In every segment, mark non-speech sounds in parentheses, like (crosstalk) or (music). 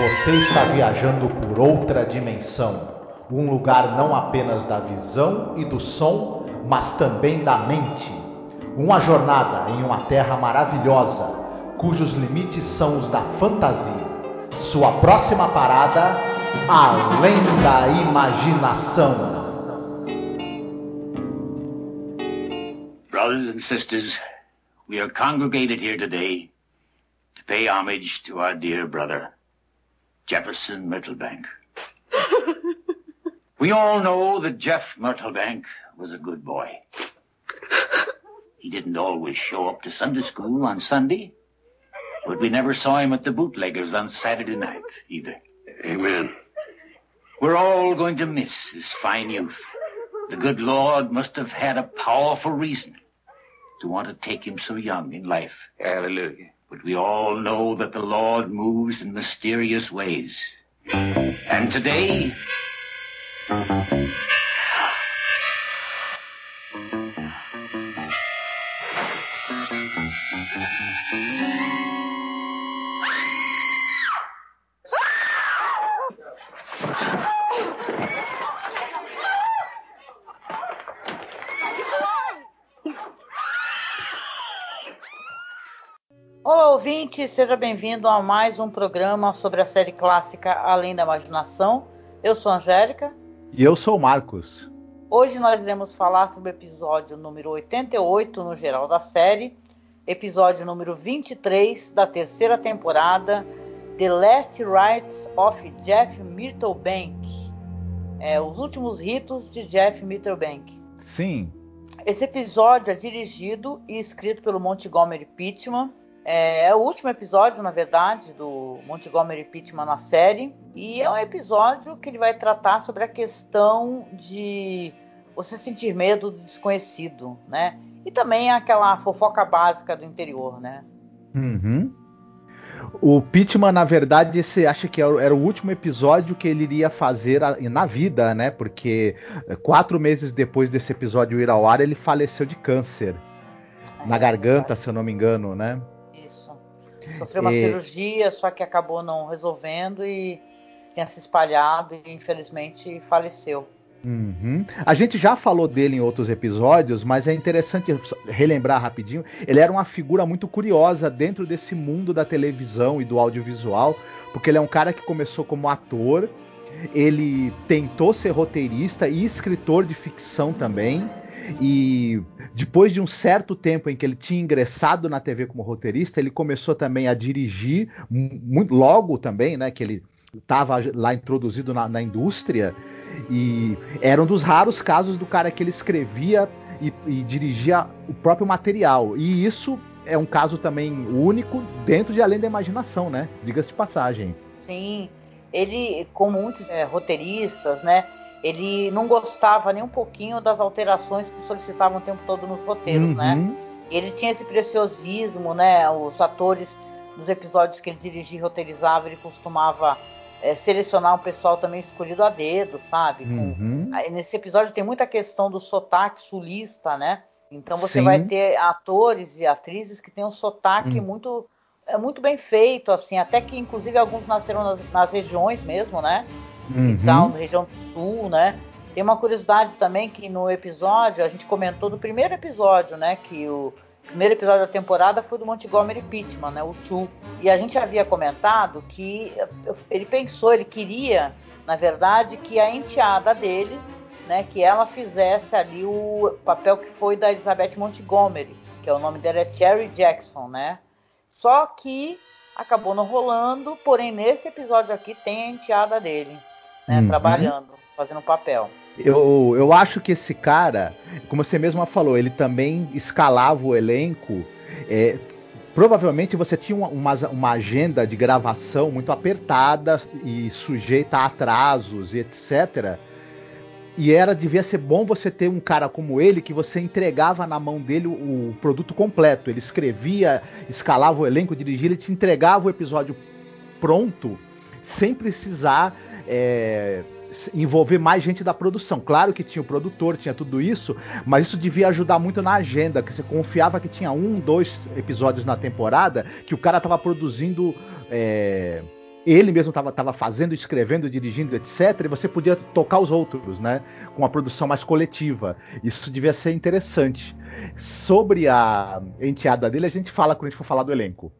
Você está viajando por outra dimensão. Um lugar não apenas da visão e do som, mas também da mente. Uma jornada em uma terra maravilhosa, cujos limites são os da fantasia. Sua próxima parada, além da imaginação. Brothers and sisters, we are congregated here today to pay homage to our dear brother, Jefferson Myrtlebank. (laughs) we all know that Jeff Myrtlebank was a good boy. He didn't always show up to Sunday school on Sunday, but we never saw him at the bootleggers on Saturday night either. Amen. We're all going to miss his fine youth. The good Lord must have had a powerful reason to want to take him so young in life. Hallelujah. But we all know that the Lord moves in mysterious ways. And today, Olá, ouvinte, seja bem-vindo a mais um programa sobre a série clássica Além da Imaginação. Eu sou a Angélica. E eu sou o Marcos. Hoje nós iremos falar sobre o episódio número 88 no geral da série, episódio número 23 da terceira temporada, The Last Rites of Jeff Myrtlebank. É, os últimos ritos de Jeff Myrtlebank. Sim. Esse episódio é dirigido e escrito pelo Montgomery Pittman. É, é o último episódio, na verdade, do Montgomery Pittman na série. E é um episódio que ele vai tratar sobre a questão de você sentir medo do desconhecido, né? E também aquela fofoca básica do interior, né? Uhum. O Pittman, na verdade, você acha que era o último episódio que ele iria fazer na vida, né? Porque eh, quatro meses depois desse episódio ir ao ar, ele faleceu de câncer. É, na garganta, se eu não me engano, né? Sofreu uma E- cirurgia, só que acabou não resolvendo e tinha se espalhado e infelizmente faleceu. Uhum. A gente já falou dele em outros episódios, mas é interessante relembrar rapidinho. Ele era uma figura muito curiosa dentro desse mundo da televisão e do audiovisual, porque ele é um cara que começou como ator, ele tentou ser roteirista e escritor de ficção também. E depois de um certo tempo em que ele tinha ingressado na TV como roteirista, ele começou também a dirigir, mu- muito logo também, né? Que ele estava lá introduzido na, na indústria. E era um dos raros casos do cara que ele escrevia e, e dirigia o próprio material. E isso é um caso também único dentro de Além da Imaginação, né? Diga-se de passagem. Sim, ele, como muitos é, roteiristas, né? Ele não gostava nem um pouquinho das alterações que solicitavam o tempo todo nos roteiros, né? Uhum. Ele tinha esse preciosismo, né? Os atores nos episódios que ele dirigia e roteirizava, ele costumava é, selecionar um pessoal também escolhido a dedo, sabe? Com- Uhum. Aí, Nesse episódio tem muita questão do sotaque sulista, né? Então você Sim. vai ter atores e atrizes que têm um sotaque Hum. muito é muito bem feito, assim, até que inclusive alguns nasceram nas, nas regiões mesmo, né? Uhum. Então, na região do sul, né? Tem uma curiosidade também que no episódio, a gente comentou do primeiro episódio, né? Que o primeiro episódio da temporada foi do Montgomery Pittman, né? O Chu. E a gente havia comentado que ele pensou, ele queria, na verdade, que a enteada dele, né? Que ela fizesse ali o papel que foi da Elizabeth Montgomery, que é o nome dela é Cherry Jackson, né? Só que acabou não rolando, porém nesse episódio aqui tem a enteada dele, né, Uhum. trabalhando, fazendo o papel. Eu, eu acho que esse cara, como você mesma falou, ele também escalava o elenco. é, provavelmente você tinha uma, uma, uma agenda de gravação muito apertada e sujeita a atrasos e etc. E era devia ser bom você ter um cara como ele que você entregava na mão dele o, o produto completo. Ele escrevia, escalava o elenco, dirigia, ele te entregava o episódio pronto, sem precisar é, envolver mais gente da produção. Claro que tinha o produtor, tinha tudo isso, mas isso devia ajudar muito na agenda, que você confiava que tinha um, dois episódios na temporada, que o cara tava produzindo é, ele mesmo estava fazendo, escrevendo, dirigindo, etc. E você podia tocar os outros, né? Com uma produção mais coletiva. Isso devia ser interessante. Sobre a enteada dele, a gente fala quando a gente for falar do elenco.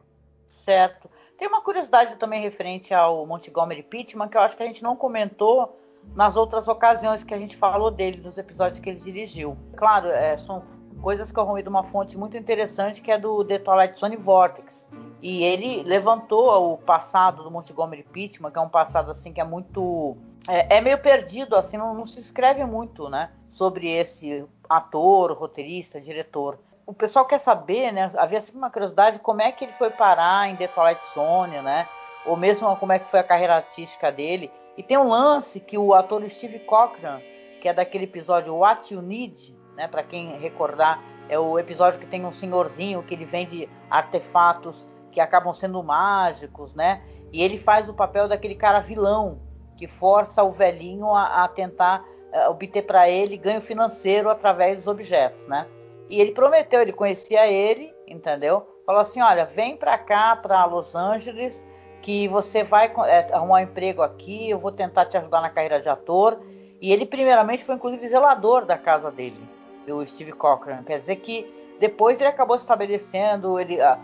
Certo. Tem uma curiosidade também referente ao Montgomery Pittman que eu acho que a gente não comentou nas outras ocasiões que a gente falou dele, nos episódios que ele dirigiu. Claro, é, são coisas que eu arrumei de uma fonte muito interessante que é do The Twilight Zone Vortex. E ele levantou o passado do Montgomery Pittman, que é um passado assim que é muito. É, é meio perdido, assim, não, não, se escreve muito, né? Sobre esse ator, roteirista, diretor. O pessoal quer saber, né? Havia sempre uma curiosidade como é que ele foi parar em The Twilight Zone, né? Ou mesmo como é que foi a carreira artística dele. E tem um lance que o ator Steve Cochran, que é daquele episódio What You Need, né? Para quem recordar, é o episódio que tem um senhorzinho que ele vende artefatos que acabam sendo mágicos, né? E ele faz o papel daquele cara vilão que força o velhinho a, a tentar uh, obter para ele ganho financeiro através dos objetos, né? E ele prometeu, ele conhecia ele, entendeu? Falou assim, olha, vem para cá, para Los Angeles, que você vai é, arrumar um emprego aqui, eu vou tentar te ajudar na carreira de ator. E ele primeiramente foi inclusive zelador da casa dele, do Steve Cochran. Quer dizer que depois ele acabou se estabelecendo, ele uh,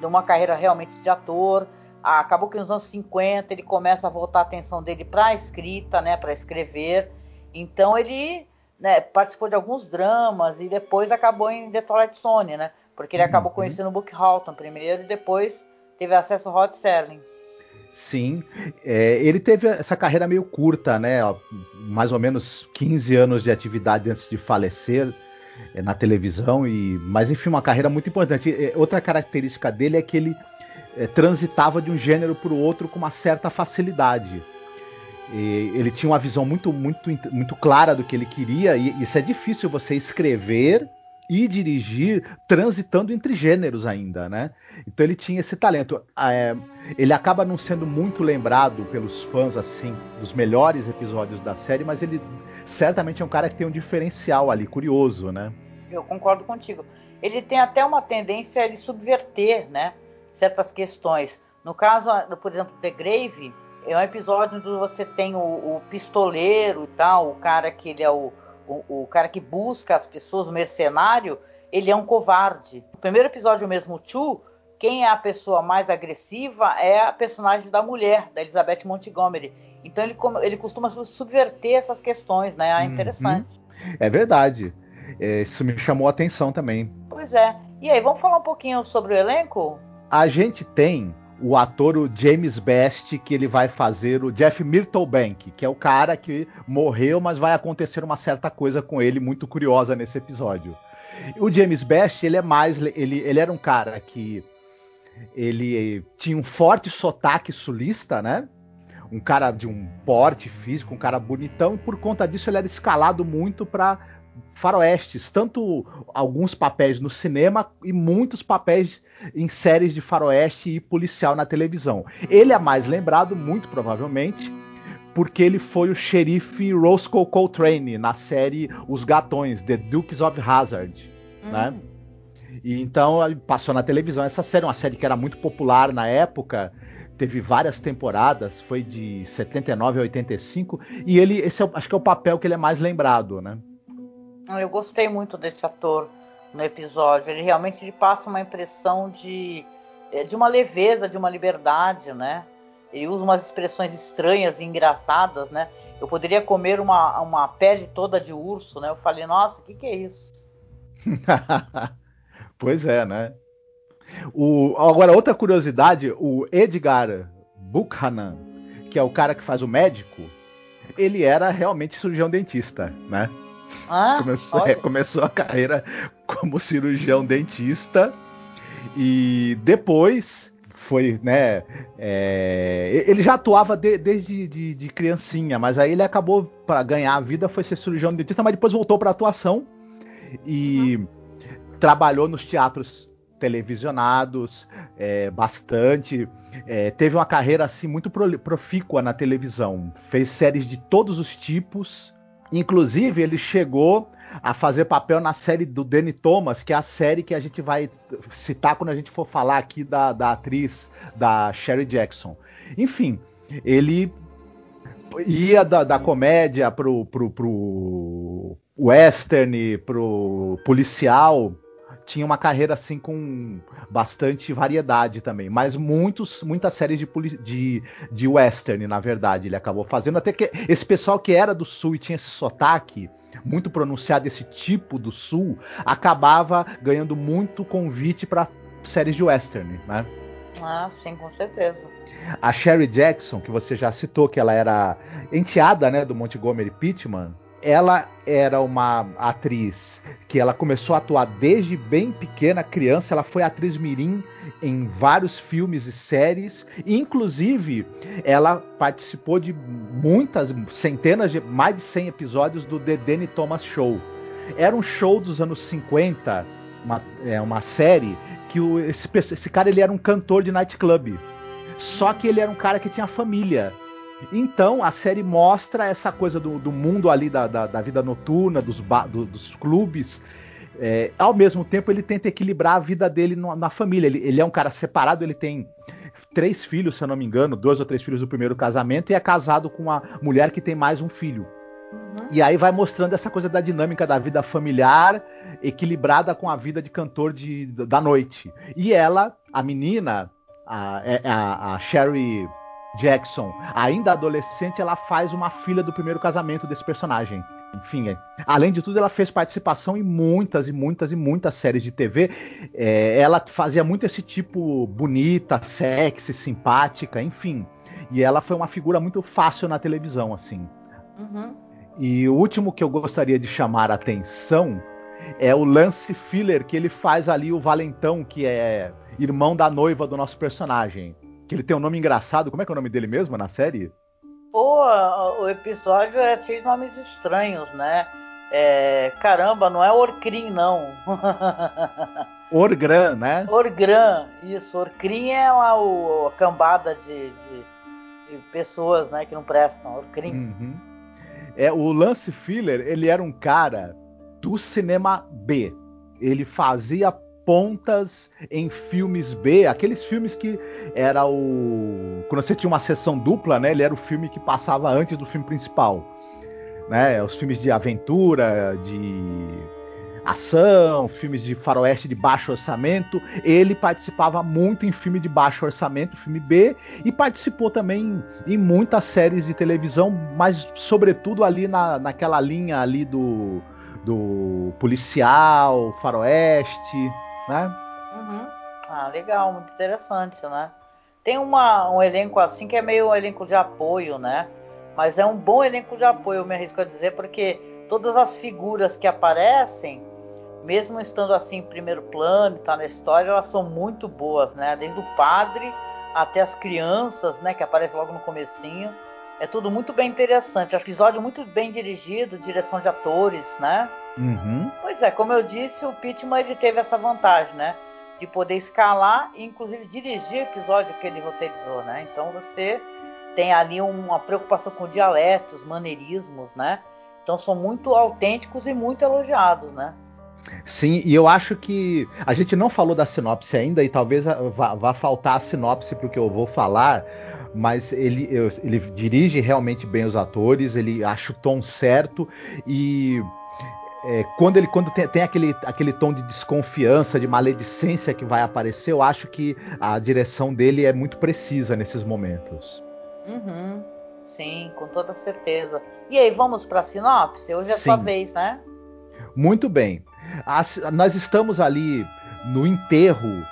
numa carreira realmente de ator. Acabou que nos anos 50 ele começa a voltar a atenção dele para a escrita, né, para escrever. Então ele né, participou de alguns dramas e depois acabou em The Twilight Zone, né? Porque ele acabou uhum. conhecendo o Book Halton primeiro e depois teve acesso ao Rod Serling. Sim, é, ele teve essa carreira meio curta, né? Mais ou menos 15 anos de atividade antes de falecer é, na televisão e mas enfim uma carreira muito importante. É, outra característica dele é que ele é, transitava de um gênero para o outro com uma certa facilidade. E ele tinha uma visão muito muito muito clara do que ele queria e isso é difícil você escrever e dirigir transitando entre gêneros ainda, né? Então ele tinha esse talento. É, ele acaba não sendo muito lembrado pelos fãs assim dos melhores episódios da série, mas ele certamente é um cara que tem um diferencial ali, curioso, né? Eu concordo contigo. Ele tem até uma tendência de subverter, né, certas questões. No caso, por exemplo, The Grave, é um episódio onde você tem o, o pistoleiro e tal, o cara que ele é o, o, o, cara que busca as pessoas, o mercenário, ele é um covarde. No primeiro episódio mesmo, o Chu, quem é a pessoa mais agressiva é a personagem da mulher, da Elizabeth Montgomery. Então ele, ele costuma subverter essas questões, né? É interessante. Uhum. É verdade. É, isso me chamou a atenção também. Pois é. E aí, vamos falar um pouquinho sobre o elenco? A gente tem o ator o James Best, que ele vai fazer o Jeff Myrtlebank, que é o cara que morreu, mas vai acontecer uma certa coisa com ele muito curiosa nesse episódio. O James Best, ele é mais. Ele, ele era um cara que. Ele tinha um forte sotaque sulista, né? um cara de um porte físico, um cara bonitão, e por conta disso ele era escalado muito para faroestes, tanto alguns papéis no cinema e muitos papéis em séries de faroeste e policial na televisão. Ele é mais lembrado, muito provavelmente, porque ele foi o xerife Roscoe Coltrane na série Os Gatões, The Dukes of Hazzard, hum. né? E então passou na televisão essa série, uma série que era muito popular na época, teve várias temporadas, foi de 79 a 85, e ele, esse é, acho que é o papel que ele é mais lembrado, né? Eu gostei muito desse ator no episódio. Ele realmente ele passa uma impressão de, é, de uma leveza, de uma liberdade, né? Ele usa umas expressões estranhas e engraçadas, né? Eu poderia comer uma, uma pele toda de urso, né? Eu falei, nossa, o que, que é isso? (laughs) pois é, né? O, agora, outra curiosidade: o Edgar Buchanan, que é o cara que faz o médico, ele era realmente cirurgião dentista, né? Ah, começou, é, começou a carreira como cirurgião dentista e depois foi, né? É, ele já atuava de, desde de, de, criancinha, mas aí ele acabou para ganhar a vida foi ser cirurgião dentista, mas depois voltou para atuação e uhum. trabalhou nos teatros televisionados é, bastante. É, teve uma carreira assim muito profícua na televisão. Fez séries de todos os tipos. Inclusive, ele chegou a fazer papel na série do Danny Thomas, que é a série que a gente vai citar quando a gente for falar aqui da, da atriz da Sherry Jackson. Enfim, ele ia da, da comédia pro, pro, pro western, pro policial, tinha uma carreira assim com bastante variedade também, mas muitos, muitas séries de, de, de western, na verdade, ele acabou fazendo, até que esse pessoal que era do sul e tinha esse sotaque muito pronunciado, esse tipo do sul, acabava ganhando muito convite para séries de western, né? Ah, sim, com certeza. A Sherry Jackson, que você já citou, que ela era enteada, né, do Montgomery Pittman, ela era uma atriz que ela começou a atuar desde bem pequena, criança. Ela foi atriz mirim em vários filmes e séries. Inclusive, ela participou de muitas, centenas de, mais de 100 episódios do The Danny Thomas Show. Era um show dos anos 50, uma, é, uma série que o, esse, esse cara ele era um cantor de nightclub. Só que ele era um cara que tinha família. Então a série mostra essa coisa do, do mundo ali da, da, da, vida noturna, dos, do, dos clubes. É, ao mesmo tempo, ele tenta equilibrar a vida dele no, na família. Ele, ele, é um cara separado, ele tem três filhos, se eu não me engano, dois ou três filhos do primeiro casamento, e é casado com uma mulher que tem mais um filho. Uhum. E aí vai mostrando essa coisa da dinâmica da vida familiar equilibrada com a vida de cantor de, da noite. E ela, a menina, a, é, a, a Sherry Jackson, ainda adolescente, ela faz uma filha do primeiro casamento desse personagem. Enfim, é. além de tudo, ela fez participação em muitas e muitas e muitas séries de TV. É, ela fazia muito esse tipo bonita, sexy, simpática, enfim. E ela foi uma figura muito fácil na televisão, assim. Uhum. E o último que eu gostaria de chamar a atenção é o Lance Filler, que ele faz ali o Valentão, que é irmão da noiva do nosso personagem que ele tem um nome engraçado. Como é que é o nome dele mesmo na série? Pô, o episódio é cheio de nomes estranhos, né? É, caramba, não é Orcrim, não. (laughs) Orgran, né? Orgran, isso. Orcrim é lá o, a cambada de, de, de, pessoas né, que não prestam. Orcrim. Uhum. É, o Lance Filler, ele era um cara do cinema B. Ele fazia pontas em filmes B, aqueles filmes que era o. Quando você tinha uma sessão dupla, né? Ele era o filme que passava antes do filme principal. Né? Os filmes de aventura, de ação, filmes de faroeste de baixo orçamento. Ele participava muito em filme de baixo orçamento, filme B, e participou também em muitas séries de televisão, mas sobretudo ali na, naquela linha ali do, do policial, faroeste né? Uhum. Ah, legal, muito interessante, né? Tem uma, um elenco assim que é meio um elenco de apoio, né? Mas é um bom elenco de apoio, eu me arrisco a dizer, porque todas as figuras que aparecem, mesmo estando assim em primeiro plano, tá na história, elas são muito boas, né? Desde o padre até as crianças, né? Que aparecem logo no comecinho. É tudo muito bem interessante. Episódio muito bem dirigido, direção de atores, né? Uhum. Pois é, como eu disse, o Pittman ele teve essa vantagem, né? De poder escalar e inclusive dirigir o episódio que ele roteirizou, né? Então você tem ali uma preocupação com dialetos, maneirismos, né? Então são muito autênticos e muito elogiados, né? Sim, e eu acho que a gente não falou da sinopse ainda e talvez vá, vá faltar a sinopse para o que eu vou falar, mas ele, ele dirige realmente bem os atores, ele acha o tom certo e é, quando ele quando tem, tem, aquele, aquele tom de desconfiança, de maledicência que vai aparecer, eu acho que a direção dele é muito precisa nesses momentos. Uhum. Sim, com toda certeza. E aí, vamos para a sinopse? Hoje é a sua vez, né? Muito bem. As, nós estamos ali no enterro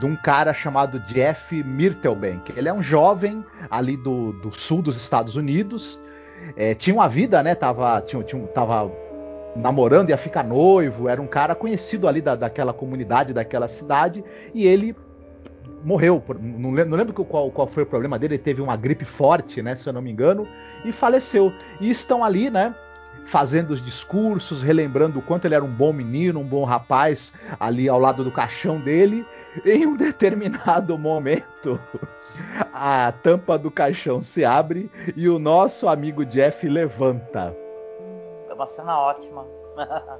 de um cara chamado Jeff Myrtlebank. Ele é um jovem ali do, do sul dos Estados Unidos. É, tinha uma vida, né? Tava, tinha, tinha, tava namorando, ia ficar noivo. Era um cara conhecido ali da, daquela comunidade, daquela cidade. E ele morreu. Não lembro, qual, qual foi o problema dele. Ele teve uma gripe forte, né? Se eu não me engano. E faleceu. E estão ali, né? fazendo os discursos, relembrando o quanto ele era um bom menino, um bom rapaz, ali ao lado do caixão dele. Em um determinado (laughs) momento, a tampa do caixão se abre e o nosso amigo Jeff levanta. É uma cena ótima. (laughs)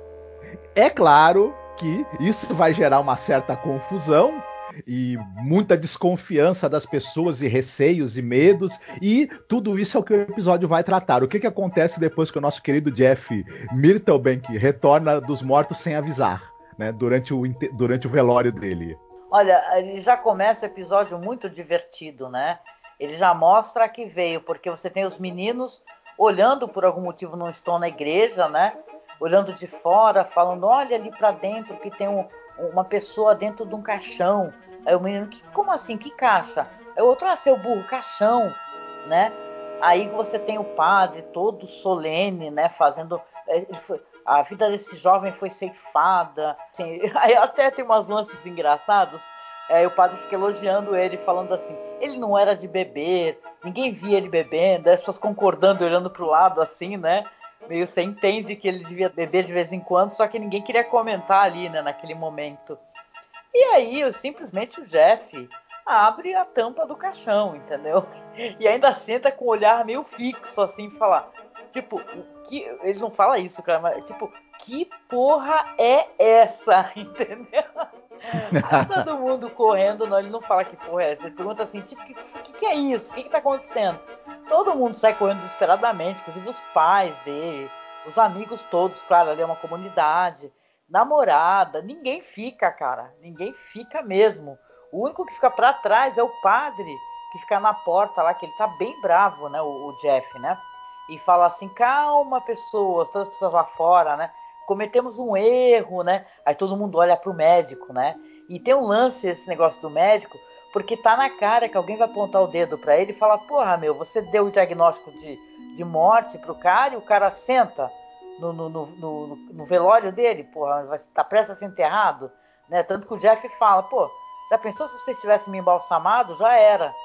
é claro que isso vai gerar uma certa confusão, e muita desconfiança das pessoas e receios e medos e tudo isso é o que o episódio vai tratar. O que, que acontece depois que o nosso querido Jeff Myrtlebank retorna dos mortos sem avisar, né? Durante o, durante o velório dele. Olha, ele já começa o episódio muito divertido, né? Ele já mostra que veio, porque você tem os meninos olhando por algum motivo não estão na igreja, né? Olhando de fora, falando, olha ali para dentro que tem um, uma pessoa dentro de um caixão. Aí o menino, que, como assim? Que caixa? Aí o outro, ah, seu burro, caixão, né? Aí você tem o padre todo solene, né? Fazendo. É, foi, a vida desse jovem foi ceifada. Assim, (laughs) aí até tem umas lances engraçados. Aí o padre fica elogiando ele, falando assim: ele não era de beber, ninguém via ele bebendo, as pessoas concordando, olhando pro lado assim, né? Meio você entende que ele devia beber de vez em quando, só que ninguém queria comentar ali, né, naquele momento. E aí, simplesmente o Jeff abre a tampa do caixão, entendeu? (laughs) E ainda senta com o olhar meio fixo, assim, falar. Tipo, que. Eles não falam isso, cara, mas tipo, que porra é essa? (laughs) Entendeu? Aí todo mundo correndo, não, ele não fala que porra é essa. Ele pergunta assim, tipo, o que, que, é isso? O que, que tá acontecendo? Todo mundo sai correndo desesperadamente, inclusive os pais dele, os amigos todos, claro, ali é uma comunidade namorada, ninguém fica, cara. Ninguém fica mesmo. O único que fica para trás é o padre, que fica na porta lá, que ele tá bem bravo, né? O, o Jeff, né? E fala assim: calma, pessoas, todas as pessoas lá fora, né? Cometemos um erro, né? Aí todo mundo olha pro médico, né? E tem um lance esse negócio do médico, porque tá na cara que alguém vai apontar o dedo para ele e falar: porra, meu, você deu o diagnóstico de, de morte pro cara e o cara senta no, no, no, no, velório dele, porra, vai tá prestes a ser enterrado, né? Tanto que o Jeff fala, pô, já pensou se você tivesse me embalsamado? Já era. (laughs)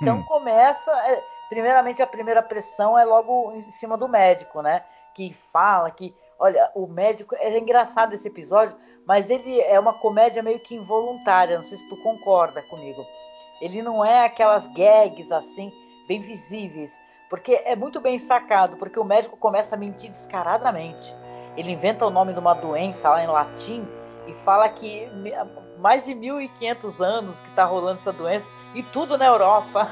Então começa, é, primeiramente a primeira pressão é logo em cima do médico, né? Que fala que, olha, o médico, é engraçado esse episódio, mas ele é uma comédia meio que involuntária, não sei se tu concorda comigo. Ele não é aquelas gags assim, bem visíveis porque é muito bem sacado, porque o médico começa a mentir descaradamente. Ele inventa o nome de uma doença lá em latim e fala que mais de 1500 anos que está rolando essa doença e tudo na Europa.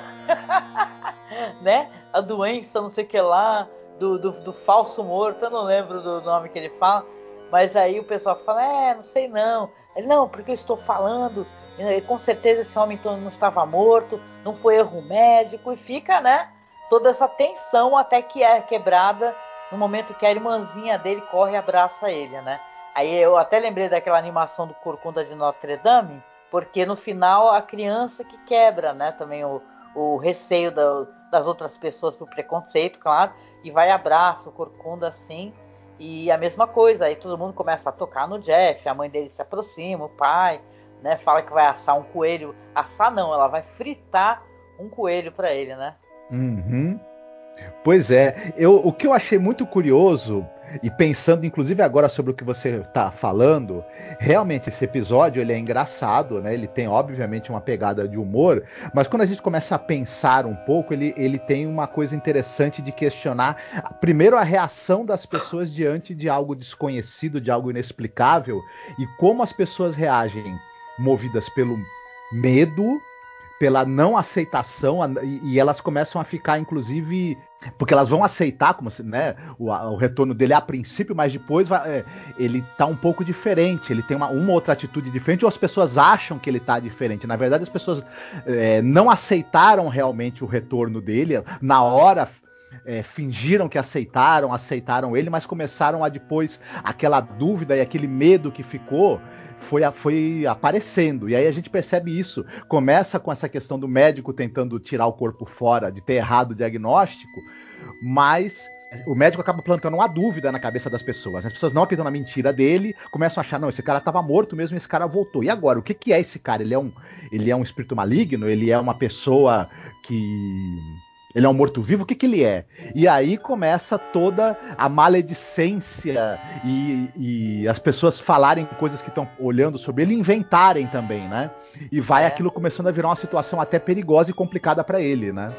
(laughs) né? A doença, não sei o que lá, do, do, do, falso morto, eu não lembro do nome que ele fala, mas aí o pessoal fala, é, não sei não. Ele, não, porque eu estou falando, com certeza esse homem então não estava morto, não foi erro médico, e fica, né? toda essa tensão até que é quebrada no momento que a irmãzinha dele corre e abraça ele, né? Aí eu até lembrei daquela animação do Corcunda de Notre Dame, porque no final a criança que quebra, né? Também o, o receio da, das outras pessoas por preconceito, claro, e vai abraça o Corcunda assim. E a mesma coisa, aí todo mundo começa a tocar no Jeff, a mãe dele se aproxima, o pai, né? Fala que vai assar um coelho. Assar não, ela vai fritar um coelho para ele, né? Uhum. Pois é, eu, o que eu achei muito curioso, e pensando inclusive agora sobre o que você está falando, realmente esse episódio ele é engraçado, né? Ele tem obviamente uma pegada de humor, mas quando a gente começa a pensar um pouco, ele, ele tem uma coisa interessante de questionar, primeiro a reação das pessoas diante de algo desconhecido, de algo inexplicável, e como as pessoas reagem movidas pelo medo pela não aceitação e, elas começam a ficar, inclusive, porque elas vão aceitar como né, o, o retorno dele a princípio, mas depois vai, é, ele tá um pouco diferente, ele tem uma, uma outra atitude diferente, ou as pessoas acham que ele tá diferente. Na verdade, as pessoas é, não aceitaram realmente o retorno dele na hora. É, fingiram que aceitaram, aceitaram ele, mas começaram a depois aquela dúvida e aquele medo que ficou foi, foi aparecendo. E aí a gente percebe isso. Começa com essa questão do médico tentando tirar o corpo fora, de ter errado o diagnóstico, mas o médico acaba plantando uma dúvida na cabeça das pessoas. As pessoas não acreditam na mentira dele, começam a achar, não, esse cara estava morto mesmo, esse cara voltou. E agora, o que, que é esse cara? Ele é um, ele é um espírito maligno? Ele é uma pessoa que ele é um morto-vivo? O que, que ele é? E aí começa toda a maledicência e, e as pessoas falarem coisas que estão olhando sobre ele, inventarem também, né? E vai é. aquilo começando a virar uma situação até perigosa e complicada para ele, né?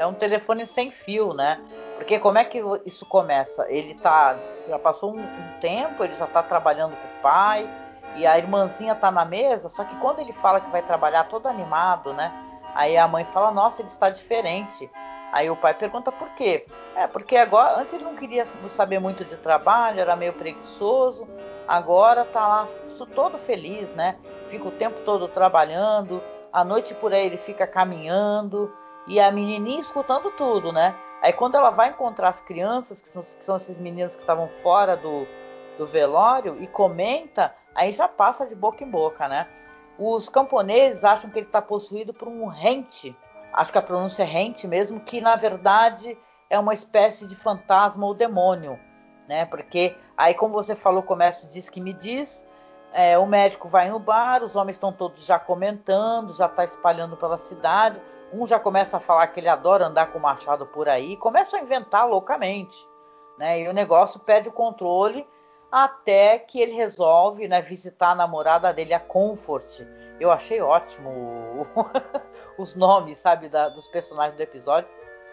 é um telefone sem fio, né? Porque como é que isso começa? Ele tá. Já passou um, um tempo, ele já tá trabalhando com o pai, e a irmãzinha tá na mesa, só que quando ele fala que vai trabalhar todo animado, né? Aí a mãe fala, nossa, ele está diferente. Aí o pai pergunta por quê? É, porque agora, antes ele não queria saber muito de trabalho, era meio preguiçoso, agora tá lá todo feliz, né? Fica o tempo todo trabalhando, à noite por aí ele fica caminhando, e a menininha escutando tudo, né? Aí quando ela vai encontrar as crianças, que são, que são esses meninos que estavam fora do, do velório, e comenta, aí já passa de boca em boca, né? Os camponeses acham que ele está possuído por um rente, acho que a pronúncia é rente mesmo, que na verdade é uma espécie de fantasma ou demônio, né? Porque aí, como você falou, começa diz que me diz, é, o médico vai no bar, os homens estão todos já comentando, já está espalhando pela cidade. Um já começa a falar que ele adora andar com o machado por aí, começa a inventar loucamente. Né? E o negócio perde o controle até que ele resolve né, visitar a namorada dele, a Comfort. Eu achei ótimo (laughs) os nomes, sabe, da, dos personagens do episódio.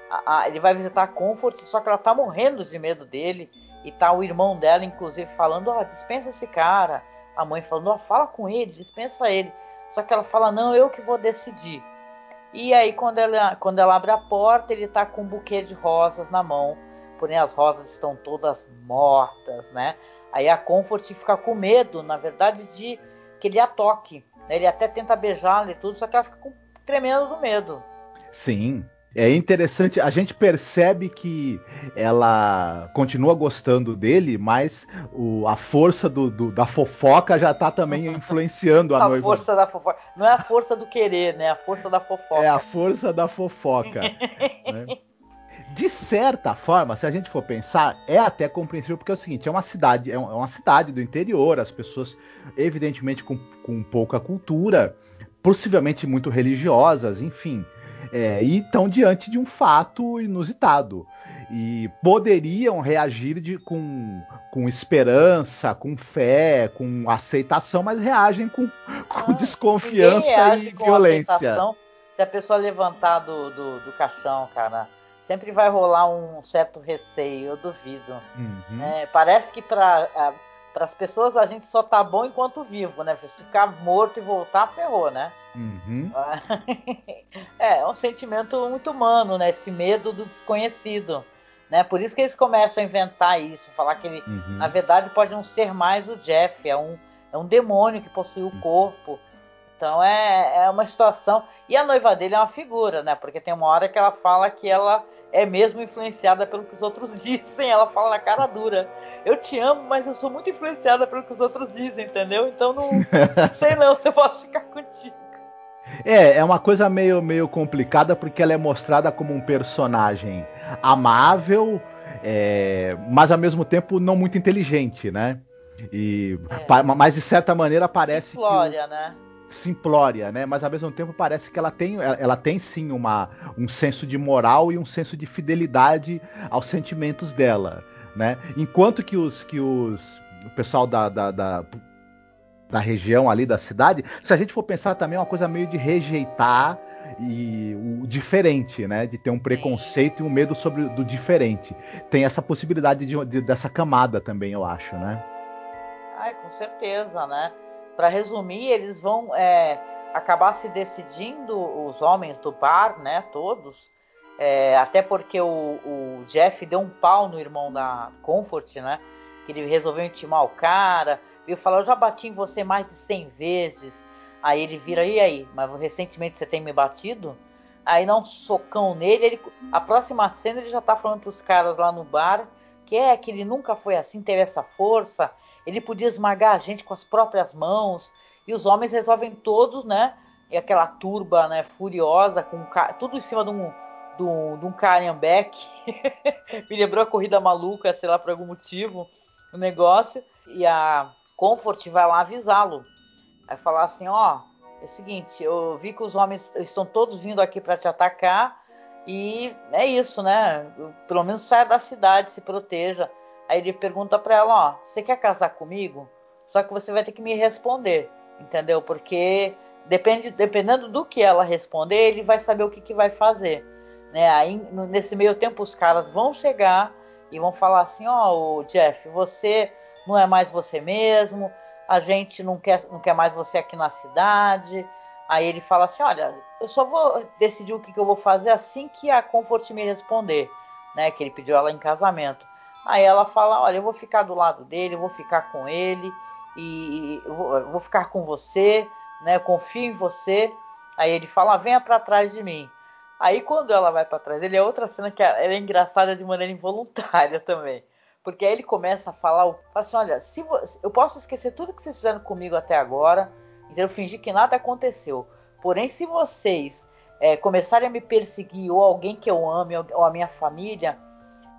A, a, ele vai visitar a Comfort, só que ela tá morrendo de medo dele. E tá o irmão dela, inclusive, falando: Ó, oh, dispensa esse cara. A mãe falando: Ó, fala com ele, dispensa ele. Só que ela fala: Não, eu que vou decidir. E aí, quando ela, quando ela abre a porta, ele está com um buquê de rosas na mão. Porém, as rosas estão todas mortas, né? Aí a Comfort fica com medo, na verdade, de que ele a toque. Né? Ele até tenta beijá-la e tudo, só que ela fica com, tremendo do medo. Sim, é interessante, a gente percebe que ela continua gostando dele, mas o, a força do, do, da fofoca já tá também (laughs) influenciando a, a noiva. A força da fofoca. Não é a força do querer, né? A força da fofoca. É a força da fofoca. (laughs) né? De certa forma, se a gente for pensar, é até compreensível, porque é o seguinte: é uma cidade, é uma cidade do interior, as pessoas, evidentemente, com, com pouca cultura, possivelmente muito religiosas, enfim. É, e estão diante de um fato inusitado. E poderiam reagir de, com, com esperança, com fé, com aceitação, mas reagem com, com ah, desconfiança e violência. Se a pessoa levantar do, do, do caixão, cara, sempre vai rolar um certo receio, eu duvido. Uhum. É, parece que para as pessoas a gente só tá bom enquanto vivo, né? Se ficar morto e voltar, ferrou, né? Uhum. (laughs) É, é um sentimento muito humano, né? Esse medo do desconhecido. Né? Por isso que eles começam a inventar isso, falar que ele, uhum. na verdade, pode não ser mais o Jeff, é um, é um demônio que possui o corpo. Então é, é uma situação. E a noiva dele é uma figura, né? Porque tem uma hora que ela fala que ela é mesmo influenciada pelo que os outros (laughs) dizem. Ela fala na cara dura. Eu te amo, mas eu sou muito influenciada pelo que os outros dizem, entendeu? Então não (laughs) sei não se eu posso ficar contigo. É, é uma coisa meio, meio complicada porque ela é mostrada como um personagem amável, é, mas ao mesmo tempo não muito inteligente, né? E, é. Mas de certa maneira parece Glória, que. né? Simplória, né? Mas ao mesmo tempo parece que ela tem, ela tem sim uma, um senso de moral e um senso de fidelidade aos sentimentos dela, né? Enquanto que os que os o pessoal da, da, da, da região ali da cidade, se a gente for pensar também é uma coisa meio de rejeitar e o diferente, né? De ter um preconceito e um medo sobre do diferente. Tem essa possibilidade de, de dessa camada também, eu acho, né? Ai, com certeza, né? Para resumir, eles vão é, acabar se decidindo, os homens do bar, né, todos, é, até porque o, o, Jeff deu um pau no irmão da Comfort, né, que ele resolveu intimar o cara, viu falar, eu já bati em você mais de 100 vezes, aí ele vira, e aí, mas recentemente você tem me batido? Aí dá um socão nele, ele, a próxima cena ele já tá falando pros caras lá no bar, que é que ele nunca foi assim, teve essa força, ele podia esmagar a gente com as próprias mãos. E os homens resolvem todos, né? E aquela turba, né, furiosa, com tudo em cima de um, de um, de um. (laughs) Me lembrou a corrida maluca, sei lá, por algum motivo, o negócio. E a Comfort vai lá avisá-lo. Vai falar assim: ó, é o seguinte, eu vi que os homens estão todos vindo aqui para te atacar. E é isso, né? Pelo menos saia da cidade, se proteja. Aí ele pergunta para ela, ó, você quer casar comigo? Só que você vai ter que me responder, entendeu? Porque depende, dependendo do que ela responder, ele vai saber o que, que vai fazer. né? Aí nesse meio tempo os caras vão chegar e vão falar assim, ó, Jeff, você não é mais você mesmo, a gente não quer, não quer mais você aqui na cidade. Aí ele fala assim, olha, eu só vou decidir o que, que eu vou fazer assim que a Comfort me responder, né? Que ele pediu ela em casamento. Aí ela fala, olha, eu vou ficar do lado dele, eu vou ficar com ele e vou, vou ficar com você, né? Confio em você. Aí ele fala, venha para trás de mim. Aí quando ela vai para trás dele, é outra cena que é, é engraçada de maneira involuntária (laughs) também. Porque aí ele começa a falar, fala assim, olha, se eu posso esquecer tudo que vocês fizeram comigo até agora, então eu fingir que nada aconteceu. Porém, se vocês é, começarem a me perseguir, ou alguém que eu ame, ou a minha família,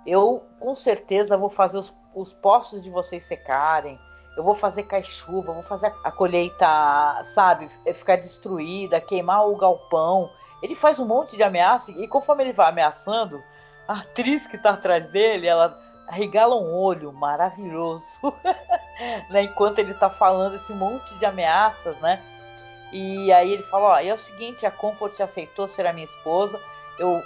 eu com certeza vou fazer os, os poços de vocês secarem, eu vou fazer cair chuva, vou fazer a colheita, sabe, ficar destruída, queimar o galpão. Ele faz um monte de ameaça e conforme ele vai ameaçando, a atriz que tá atrás dele, ela regala um olho maravilhoso, (laughs) né? Enquanto ele tá falando esse monte de ameaças, né? E aí ele fala, ó, é o seguinte, a Comfort aceitou ser a minha esposa, eu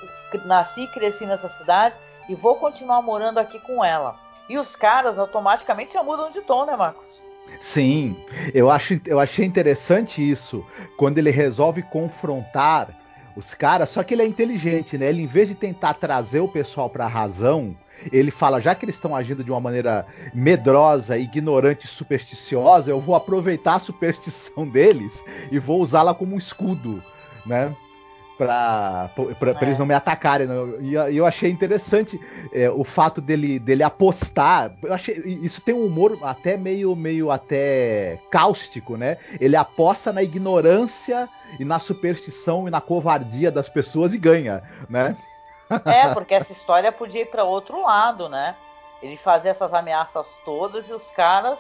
nasci e cresci nessa cidade e vou continuar morando aqui com ela. E os caras automaticamente já mudam de tom, né, Marcos? Sim, eu, acho, eu achei interessante isso, quando ele resolve confrontar os caras, só que ele é inteligente, né? Ele, em vez de tentar trazer o pessoal para a razão, ele fala: já que eles estão agindo de uma maneira medrosa, ignorante, supersticiosa, eu vou aproveitar a superstição (laughs) deles e vou usá-la como um escudo, né? Pra, pra, pra é. eles não me atacarem. Né? E eu achei interessante é, o fato dele, dele apostar. Eu achei, isso tem um humor até meio, meio até cáustico, né? Ele aposta na ignorância e na superstição e na covardia das pessoas e ganha, né? É, (laughs) porque essa história podia ir para outro lado, né? Ele fazia essas ameaças todas e os caras,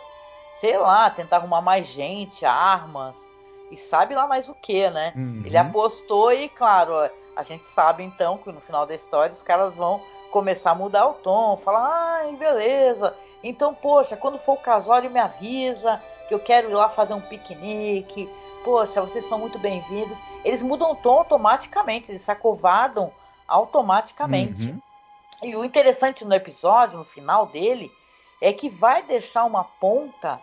sei lá, tentar arrumar mais gente, armas e sabe lá mais o que, né? Uhum. Ele apostou e, claro, a gente sabe então que no final da história os caras vão começar a mudar o tom, falar, ai, beleza. Então, poxa, quando for o casório me avisa que eu quero ir lá fazer um piquenique. Poxa, vocês são muito bem-vindos. Eles mudam o tom automaticamente, eles se acovardam automaticamente. Uhum. E o interessante no episódio, no final dele, é que vai deixar uma ponta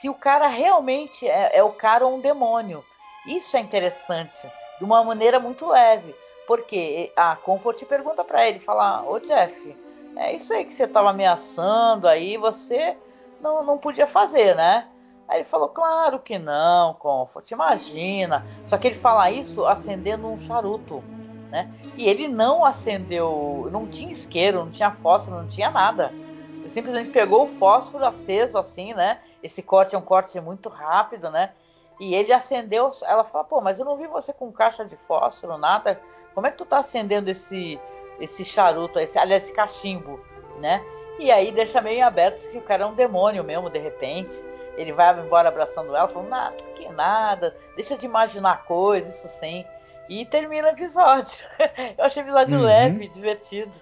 se o cara realmente é, é o cara ou um demônio. Isso é interessante, de uma maneira muito leve. Porque a Comfort pergunta para ele, fala, ô Jeff, é isso aí que você estava ameaçando aí, você não, não podia fazer, né? Aí ele falou, claro que não, Comfort, imagina. Só que ele fala isso acendendo um charuto né? E ele não acendeu, não tinha isqueiro, não tinha fósforo, não tinha nada. Ele simplesmente pegou o fósforo aceso assim, né? Esse corte é um corte muito rápido, né? E ele acendeu, ela falou, pô, mas eu não vi você com caixa de fósforo, nada. Como é que tu tá acendendo esse esse charuto, esse, aliás, esse cachimbo, né? E aí deixa meio aberto se o cara é um demônio mesmo, de repente. Ele vai embora abraçando ela, falando, nada, que nada, deixa de imaginar coisas, isso sim. E termina o episódio. (laughs) Eu achei o episódio uhum. leve, divertido.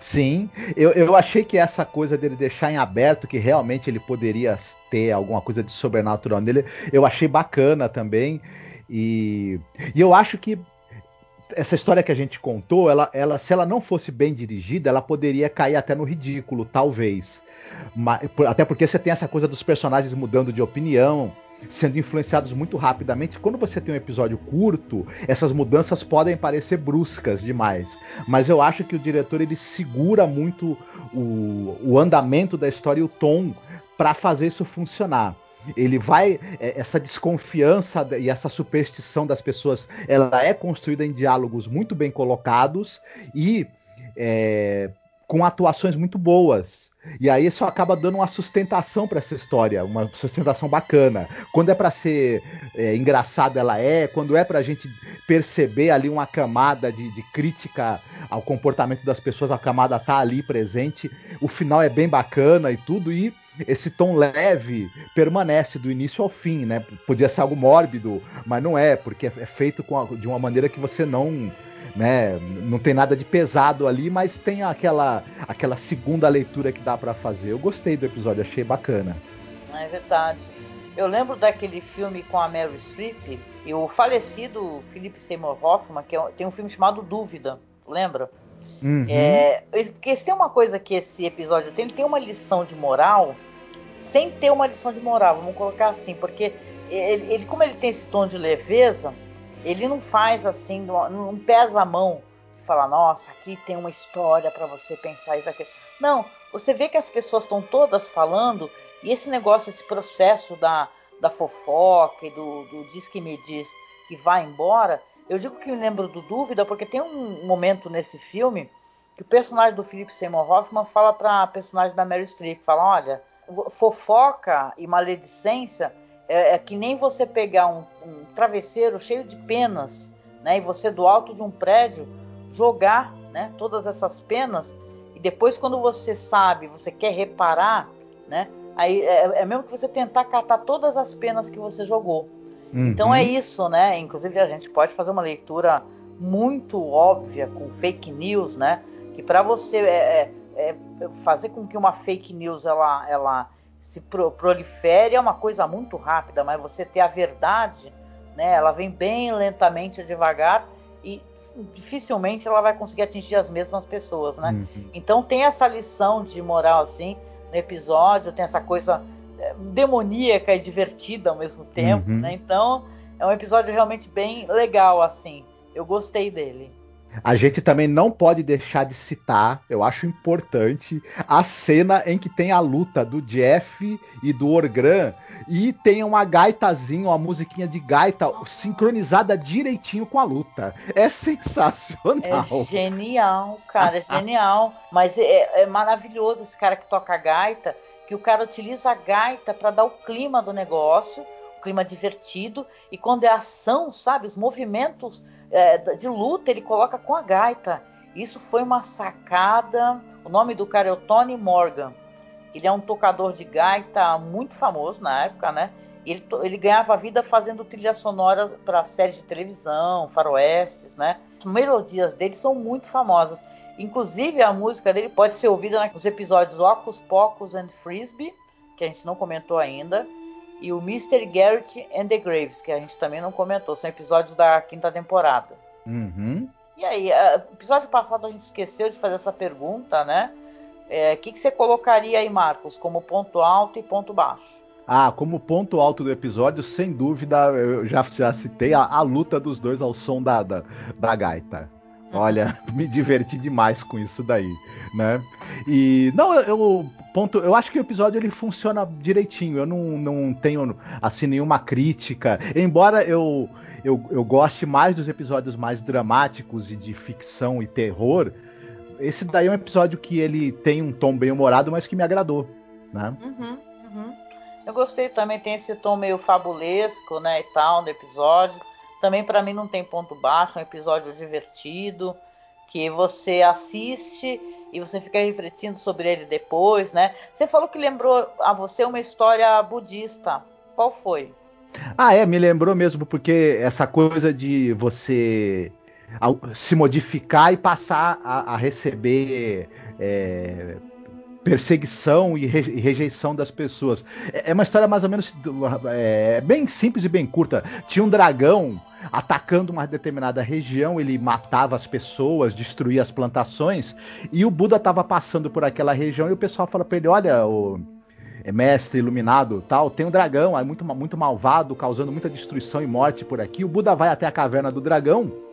Sim, eu, eu achei que essa coisa dele deixar em aberto, que realmente ele poderia ter alguma coisa de sobrenatural nele, eu achei bacana também. E, e eu acho que essa história que a gente contou, ela, ela, se ela não fosse bem dirigida, ela poderia cair até no ridículo, talvez. Mas, até porque você tem essa coisa dos personagens mudando de opinião sendo influenciados muito rapidamente. Quando você tem um episódio curto, essas mudanças podem parecer bruscas demais. Mas eu acho que o diretor ele segura muito o, o andamento da história e o tom para fazer isso funcionar. Ele vai. É, essa desconfiança e essa superstição das pessoas, ela é construída em diálogos muito bem colocados e é, com atuações muito boas. E aí isso acaba dando uma sustentação para essa história, uma sustentação bacana. Quando é para ser é, engraçada, ela é. Quando é para a gente perceber ali uma camada de, de, crítica ao comportamento das pessoas, a camada tá ali presente. O final é bem bacana e tudo. E esse tom leve permanece do início ao fim, né? Podia ser algo mórbido, mas não é, porque é, é feito a, de uma maneira que você não né? Não tem nada de pesado ali, mas tem aquela aquela segunda leitura que dá para fazer. Eu gostei do episódio, achei bacana. É verdade. Eu lembro daquele filme com a Meryl Streep e o falecido Philip Seymour Hoffman, que é tem um filme chamado Dúvida. lembra? Uhum. É, porque se tem uma coisa que esse episódio tem, ele tem uma lição de moral, sem ter uma lição de moral, vamos colocar assim, porque ele, ele como ele tem esse tom de leveza, ele não faz assim, não, pesa a mão, falar, nossa, aqui tem uma história para você pensar isso aqui. Não, você vê que as pessoas estão todas falando e esse negócio, esse processo da, da fofoca e do, do diz que me diz que vai embora, eu digo que me lembro do Dúvida porque tem um momento nesse filme que o personagem do Philip Seymour Hoffman fala para a personagem da Mary Streep, fala, olha, fofoca e maledicência é, é que nem você pegar um, um, travesseiro cheio de penas, né, e você do alto de um prédio jogar, né, todas essas penas e depois quando você sabe, você quer reparar, né, aí é, é mesmo que você tentar catar todas as penas que você jogou. Uhum. Então é isso, né? Inclusive a gente pode fazer uma leitura muito óbvia com fake news, né? Que para você é, é, é, fazer com que uma fake news ela, ela se pro, prolifere é uma coisa muito rápida, mas você ter a verdade, né? Ela vem bem lentamente, devagar e dificilmente ela vai conseguir atingir as mesmas pessoas, né? Uhum. Então tem essa lição de moral assim no episódio, tem essa coisa demoníaca e divertida ao mesmo tempo, uhum. né? Então é um episódio realmente bem legal, assim. Eu gostei dele. A gente também não pode deixar de citar, eu acho importante, a cena em que tem a luta do Jeff e do Orgran e tem uma gaitazinha, uma musiquinha de gaita sincronizada direitinho com a luta. É sensacional. É genial, cara, é genial. Mas é, é maravilhoso esse cara que toca gaita que o cara utiliza a gaita para dar o clima do negócio, o clima divertido, e quando é ação, sabe, os movimentos é, de luta ele coloca com a gaita. Isso foi uma sacada. O nome do cara é o Tony Morgan. Ele é um tocador de gaita muito famoso na época, né? Ele, ele ganhava vida fazendo trilha sonora para séries de televisão, faroestes, né? As melodias dele são muito famosas. Inclusive, a música dele pode ser ouvida nos episódios Ocus Pocus and Frisbee, que a gente não comentou ainda, e o Mr. Garrett and the Graves, que a gente também não comentou. São episódios da quinta temporada. Uhum. E aí, episódio passado a gente esqueceu de fazer essa pergunta, né? O é, que, que você colocaria aí, Marcos, como ponto alto e ponto baixo? Ah, como ponto alto do episódio, sem dúvida, eu já, já citei a, a luta dos dois ao som da, da, da gaita. Olha, (laughs) me diverti demais com isso daí, né? E não, eu ponto, eu acho que o episódio ele funciona direitinho. Eu não, não tenho assim nenhuma crítica, embora eu, eu eu goste mais dos episódios mais dramáticos e de ficção e terror. Esse daí é um episódio que ele tem um tom bem humorado, mas que me agradou, né? Uhum, uhum. Eu gostei também, tem esse tom meio fabulesco, né, e tal, no episódio. Também para mim não tem ponto baixo, é um episódio divertido, que você assiste e você fica refletindo sobre ele depois, né? Você falou que lembrou a você uma história budista. Qual foi? Ah, é, me lembrou mesmo, porque essa coisa de você se modificar e passar a, a receber é, perseguição e, re, rejeição das pessoas. É, é, uma história mais ou menos é, bem simples e bem curta. Tinha um dragão atacando uma determinada região, ele matava as pessoas, destruía as plantações, e o Buda estava passando por aquela região e o pessoal fala para ele: olha, o é mestre iluminado tal, tem um dragão, é muito, muito malvado, causando muita destruição e morte por aqui. O Buda vai até a caverna do dragão.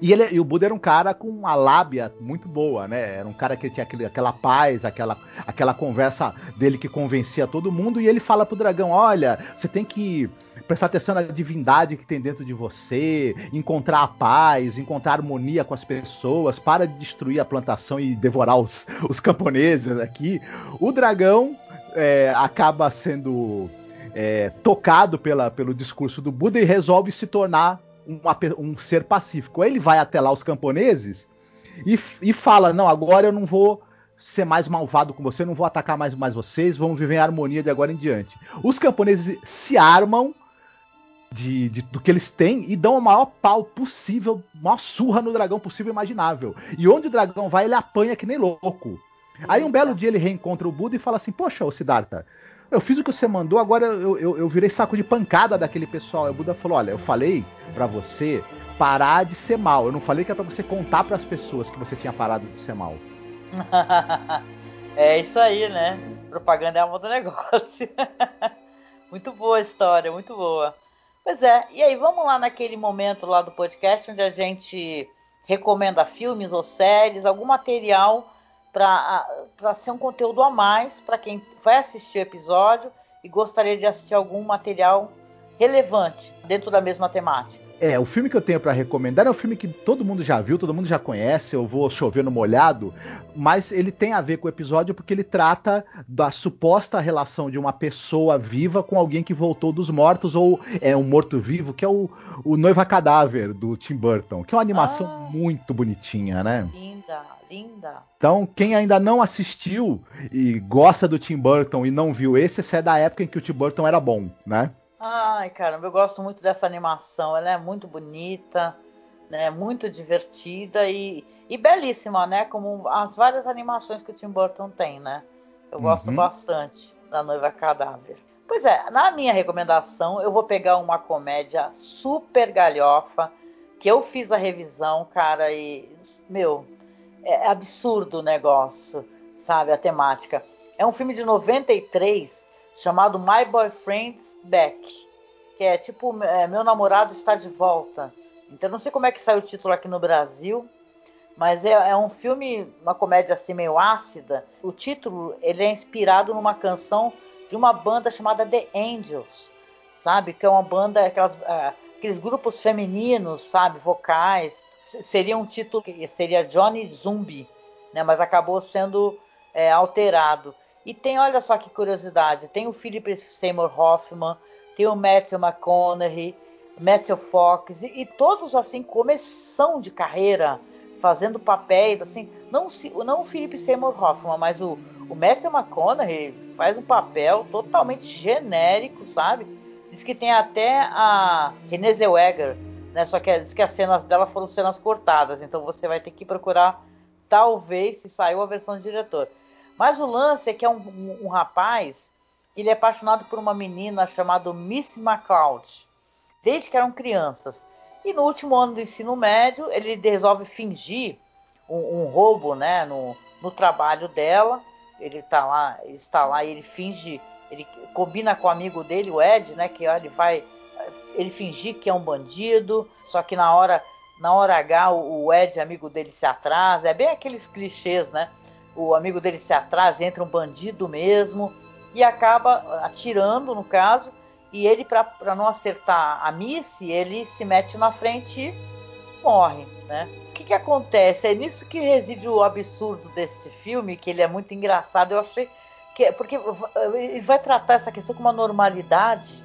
E, ele, e o Buda era um cara com uma lábia muito boa, né? Era um cara que tinha aquele, aquela paz, aquela, aquela conversa dele que convencia todo mundo. E ele fala pro dragão: Olha, você tem que prestar atenção na divindade que tem dentro de você, encontrar a paz, encontrar harmonia com as pessoas, para de destruir a plantação e devorar os, os camponeses aqui. O dragão é, acaba sendo é, tocado pela, pelo discurso do Buda e resolve se tornar uma, um ser pacífico. Aí ele vai até lá os camponeses e, e fala: Não, agora eu não vou ser mais malvado com você, não vou atacar mais, mais vocês, vamos viver em harmonia de agora em diante. Os camponeses se armam de, de, do que eles têm e dão o maior pau possível, maior surra no dragão possível imaginável. E onde o dragão vai, ele apanha que nem louco. Aí um belo dia ele reencontra o Buda e fala assim: Poxa, ô Siddhartha, eu fiz o que você mandou, agora eu, eu, eu virei saco de pancada daquele pessoal. O Buda falou: Olha, eu falei para você parar de ser mal. Eu não falei que é para você contar para as pessoas que você tinha parado de ser mal. (laughs) é isso aí, né? Propaganda é a do (laughs) negócio. muito boa a história, muito boa. Pois é, e aí vamos lá naquele momento lá do podcast onde a gente recomenda filmes ou séries, algum material para ser um conteúdo a mais para quem vai assistir o episódio e gostaria de assistir algum material relevante dentro da mesma temática. É, o filme que eu tenho para recomendar é um filme que todo mundo já viu, todo mundo já conhece, eu vou chover no molhado, mas ele tem a ver com o episódio porque ele trata da suposta relação de uma pessoa viva com alguém que voltou dos mortos, ou é um morto-vivo, que é o, o Noiva Cadáver, do Tim Burton, que é uma animação ah, muito bonitinha, né? Linda, linda. Então, quem ainda não assistiu e gosta do Tim Burton e não viu esse, esse é da época em que o Tim Burton era bom, né? Ai, caramba, eu gosto muito dessa animação. Ela é muito bonita, né? Muito divertida e, e belíssima, né? Como as várias animações que o Tim Burton tem, né? Eu gosto uhum. bastante da Noiva Cadáver. Pois é, na minha recomendação, eu vou pegar uma comédia super galhofa, que eu fiz a revisão, cara, e, meu, é absurdo o negócio, sabe? A temática. É um filme de 93 chamado My Boyfriend's Back, que é tipo é, Meu Namorado Está de Volta. Então não sei como é que saiu o título aqui no Brasil, mas é, é, um filme, uma comédia assim meio ácida. O título ele é inspirado numa canção de uma banda chamada The Angels, sabe? Que é uma banda, aquelas, uh, aqueles grupos femininos, sabe? Vocais. Seria um título que seria Johnny Zumbi, né? Mas acabou sendo é, alterado. E tem, olha só que curiosidade, tem o Philip Seymour Hoffman, tem o Matthew McConaughey, Matthew Fox, e, e, todos assim, começam de carreira, fazendo papéis, assim, não, não o Philip Seymour Hoffman, mas o, o Matthew McConaughey faz um papel totalmente genérico, sabe? Diz que tem até a Renée Zellweger, né? Só que diz que as cenas dela foram cenas cortadas, então você vai ter que procurar, talvez, se saiu a versão do diretor. Mas o lance é que é um, um, um rapaz, ele é apaixonado por uma menina chamada Miss McCloud, desde que eram crianças. E no último ano do ensino médio, ele resolve fingir um, um roubo né, no, no trabalho dela. Ele tá lá, está lá e ele finge, ele combina com o amigo dele, o Ed, né, que ó, ele vai ele fingir que é um bandido, só que na hora na hora H o, Ed, amigo dele, se atrasa. É bem aqueles clichês, né? o amigo dele se atrasa, entra um bandido mesmo e acaba atirando no caso. E ele, para não acertar a Missy, ele se mete na frente e morre, né? O que, que acontece? É nisso que reside o absurdo deste filme, que ele é muito engraçado. Eu achei que é porque ele vai tratar essa questão com uma normalidade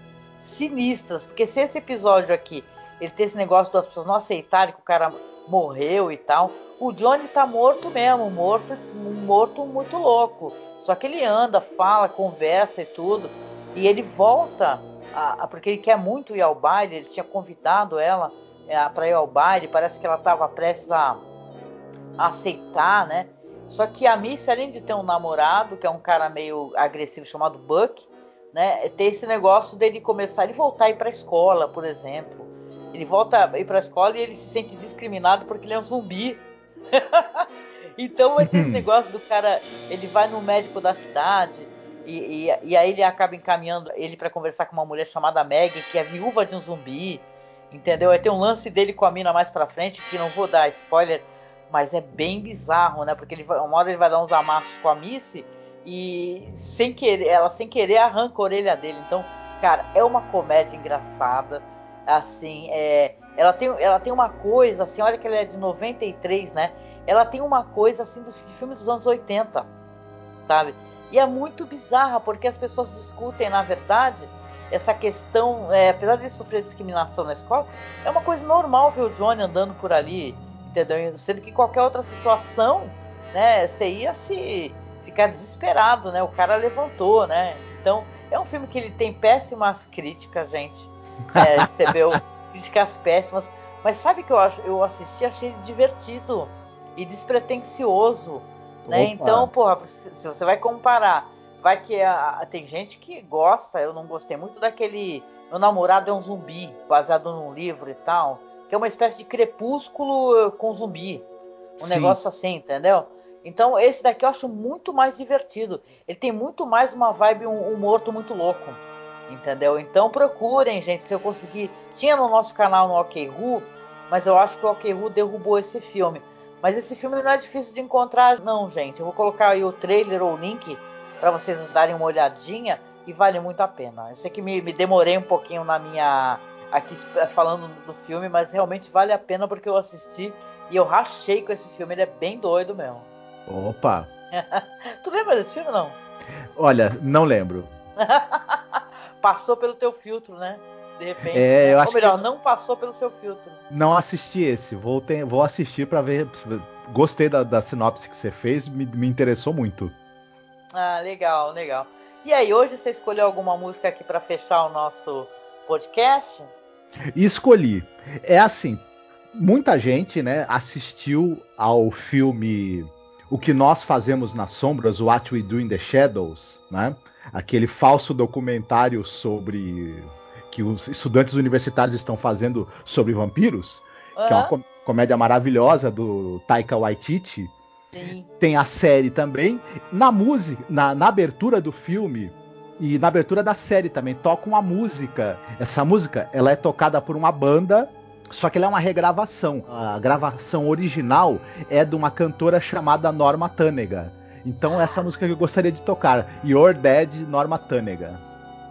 sinistra, porque se esse episódio aqui ele tem esse negócio das pessoas não aceitarem que o cara morreu e tal. O Johnny tá morto mesmo, morto, morto muito louco. Só que ele anda, fala, conversa e tudo. E ele volta, a, a, porque ele quer muito ir ao baile. Ele tinha convidado ela é, para ir ao baile. Parece que ela estava prestes a, a, aceitar, né? Só que a Missy, além de ter um namorado, que é um cara meio agressivo chamado Buck, né? Tem esse negócio dele começar e voltar a ir para a escola, por exemplo. Ele volta a ir para a escola e ele se sente discriminado porque ele é um zumbi. (laughs) então vai ter esse negócio do cara, ele vai no médico da cidade e, e, e aí ele acaba encaminhando ele para conversar com uma mulher chamada Meg, que é viúva de um zumbi, entendeu? Aí tem um lance dele com a mina mais pra frente, que não vou dar spoiler, mas é bem bizarro, né? Porque ele vai, uma hora ele vai dar uns amassos com a Missy e sem querer, ela sem querer arranca a orelha dele. Então, cara, é uma comédia engraçada assim, é, ela, tem, ela tem uma coisa, assim, olha que ela é de 93, né? Ela tem uma coisa, assim, do, de filme dos anos 80, sabe? E é muito bizarra, porque as pessoas discutem, na verdade, essa questão, é, apesar de ele sofrer discriminação na escola, é uma coisa normal ver o Johnny andando por ali, entendeu? Sendo que qualquer outra situação, né, você ia se ficar desesperado, né? O cara levantou, né? Então, é um filme que ele tem péssimas críticas, gente é, (laughs) recebeu críticas péssimas. Mas sabe que eu acho? Eu assisti, achei divertido e despretensioso. Né? Então, porra, se você vai comparar, vai que a, tem gente que gosta, eu não gostei muito daquele. Meu namorado é um zumbi, baseado num livro e tal. que é uma espécie de crepúsculo com zumbi. Um Sim. negócio assim, entendeu? Então esse daqui eu acho muito mais divertido. Ele tem muito mais uma vibe, um, um morto muito louco. Entendeu? Então procurem, gente, se eu conseguir. Tinha no nosso canal no OK Who, mas eu acho que o OK Who derrubou esse filme. Mas esse filme não é difícil de encontrar, não, gente. Eu vou colocar aí o trailer ou o link para vocês darem uma olhadinha e vale muito a pena. Eu sei que me, me demorei um pouquinho na minha. aqui falando do filme, mas realmente vale a pena porque eu assisti e eu rachei com esse filme. Ele é bem doido mesmo. Opa! (laughs) tu lembra desse filme não? Olha, não lembro. (laughs) passou pelo teu filtro, né? De repente. É, eu acho Ou melhor, que... não passou pelo seu filtro. Não assisti esse. Vou, ter, vou assistir para ver. Gostei da, da sinopse que você fez, me, me interessou muito. Ah, legal, legal. E aí, hoje você escolheu alguma música aqui para fechar o nosso podcast? Escolhi. É assim, muita gente, né, assistiu ao filme O que nós fazemos nas sombras, What We Do in the Shadows, né? aquele falso documentário sobre que os estudantes universitários estão fazendo sobre vampiros, uhum. que é uma com comédia maravilhosa do Taika Waititi. Sim. Tem a série também. Na música, na, na abertura do filme e na abertura da série também toca uma música. Essa música, ela é tocada por uma banda só que ela é uma regravação. A gravação original é de uma cantora chamada Norma Tânega. Então essa música que eu gostaria de tocar, Your Dead, Norma Tânega.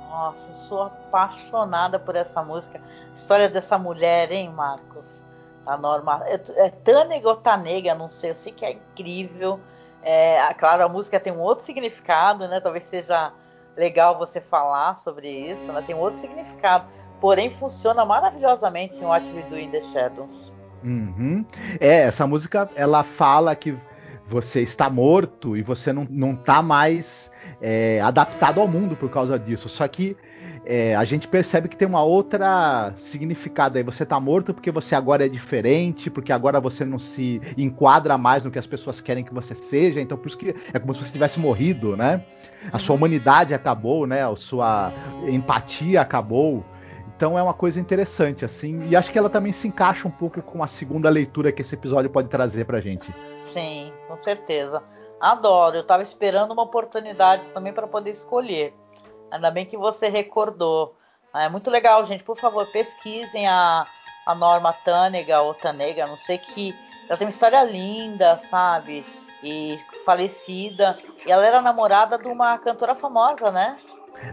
Nossa, sou apaixonada por essa música. História dessa mulher, hein, Marcos? A Norma. É, é Tânega ou Tanega, não sei. Eu sei que é incrível. É, claro, a música tem um outro significado, né? Talvez seja legal você falar sobre isso, né? Tem um outro significado. Porém, funciona maravilhosamente em What We Do in the Shadows. Uhum. É, essa música ela fala que você está morto e você não, não tá mais é, adaptado ao mundo por causa disso. Só que é, a gente percebe que tem uma outra significado aí. Você tá morto porque você agora é diferente, porque agora você não se enquadra mais no que as pessoas querem que você seja. Então, por isso que é como se você tivesse morrido, né? A sua uhum. humanidade acabou, né? A sua empatia acabou. Então é uma coisa interessante, assim, e acho que ela também se encaixa um pouco com a segunda leitura que esse episódio pode trazer pra gente. Sim, com certeza. Adoro, eu tava esperando uma oportunidade também para poder escolher. Ainda bem que você recordou. Ah, é muito legal, gente. Por favor, pesquisem a, a Norma Tânega ou Tanega, não sei que. Ela tem uma história linda, sabe? E falecida. E ela era namorada de uma cantora famosa, né?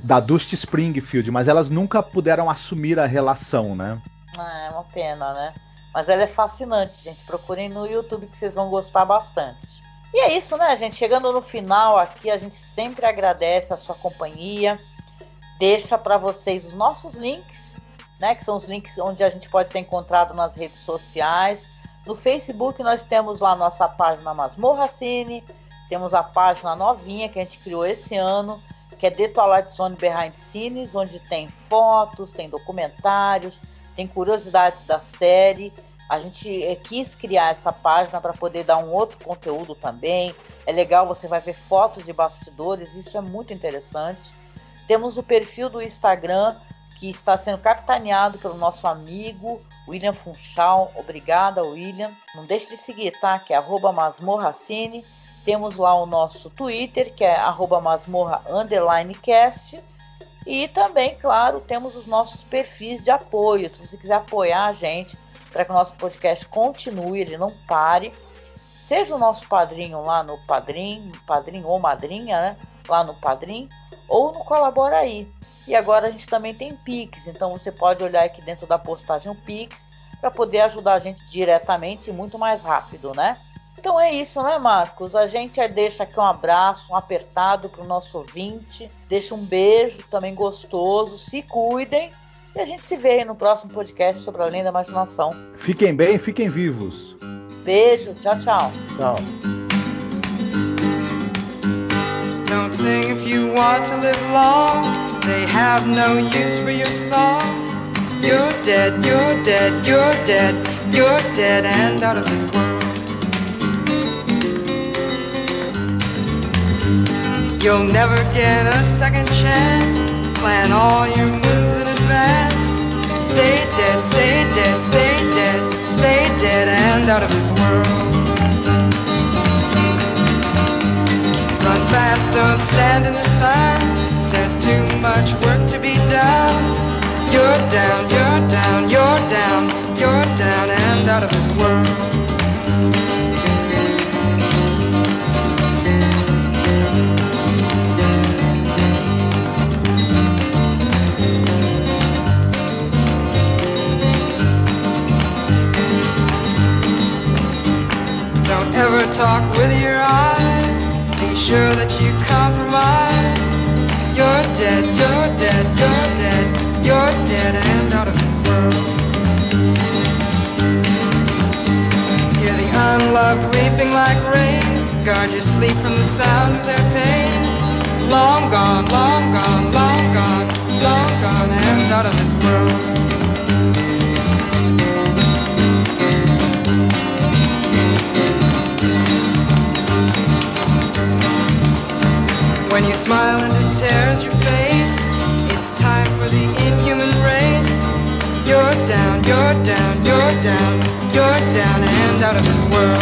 Da Dusty Springfield, mas elas nunca puderam assumir a relação, né? Ah, é uma pena, né? Mas ela é fascinante, gente. Procurem no YouTube que vocês vão gostar bastante. E é isso, né, gente? Chegando no final aqui, a gente sempre agradece a sua companhia. Deixa para vocês os nossos links, né? Que são os links onde a gente pode ser encontrado nas redes sociais. No Facebook nós temos lá nossa página Masmorra Cine, temos a página novinha que a gente criou esse ano, que é The Twilight Zone Behind Scenes, onde tem fotos, tem documentários, tem curiosidades da série. A gente é, quis criar essa página para poder dar um outro conteúdo também. É legal, você vai ver fotos de bastidores, isso é muito interessante. Temos o perfil do Instagram, que está sendo capitaneado pelo nosso amigo William Funchal. Obrigada, William. Não deixe de seguir, tá? Que é masmorracine. Temos lá o nosso Twitter, que é masmorra_cast. E também, claro, temos os nossos perfis de apoio. Se você quiser apoiar a gente para que o nosso podcast continue, ele não pare, seja o nosso padrinho lá no Padrim, padrinho ou madrinha, né? Lá no Padrim, ou no Colabora aí. E agora a gente também tem Pix, então você pode olhar aqui dentro da postagem o Pix para poder ajudar a gente diretamente e muito mais rápido, né? Então é isso, né, Marcos? A gente deixa aqui um abraço, um apertado para o nosso ouvinte, deixa um beijo também gostoso, se cuidem e a gente se vê no próximo podcast sobre Além da Imaginação. Fiquem bem, fiquem vivos. Beijo, tchau, tchau. Tchau. Don't sing if you want to live long. They have no use for your song. You're dead, you're dead, you're dead, you're dead and out of this world. You'll never get a second chance. Plan all your moves in advance. Stay dead, stay dead, stay dead. Stay dead and out of this world. Run fast, don't stand in the sun. There's too much work to be done. You're down, you're down, you're down, you're down and out of this world. Sure that you compromise. You're dead, you're dead, you're dead, you're dead and out of this world. Hear the unloved weeping like rain. Guard your sleep from the sound of their pain. Long gone, long gone, long gone, long gone and out of this world. When you smile and it tears your face, it's time for the inhuman race. You're down, you're down, you're down, you're down and out of this world.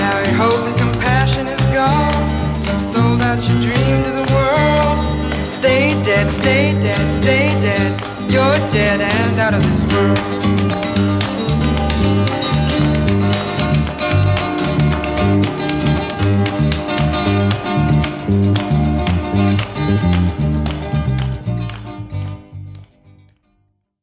Now your hope and compassion is gone. You've sold out your dream to the world. Stay dead, stay dead, stay dead. You're dead and out of this world.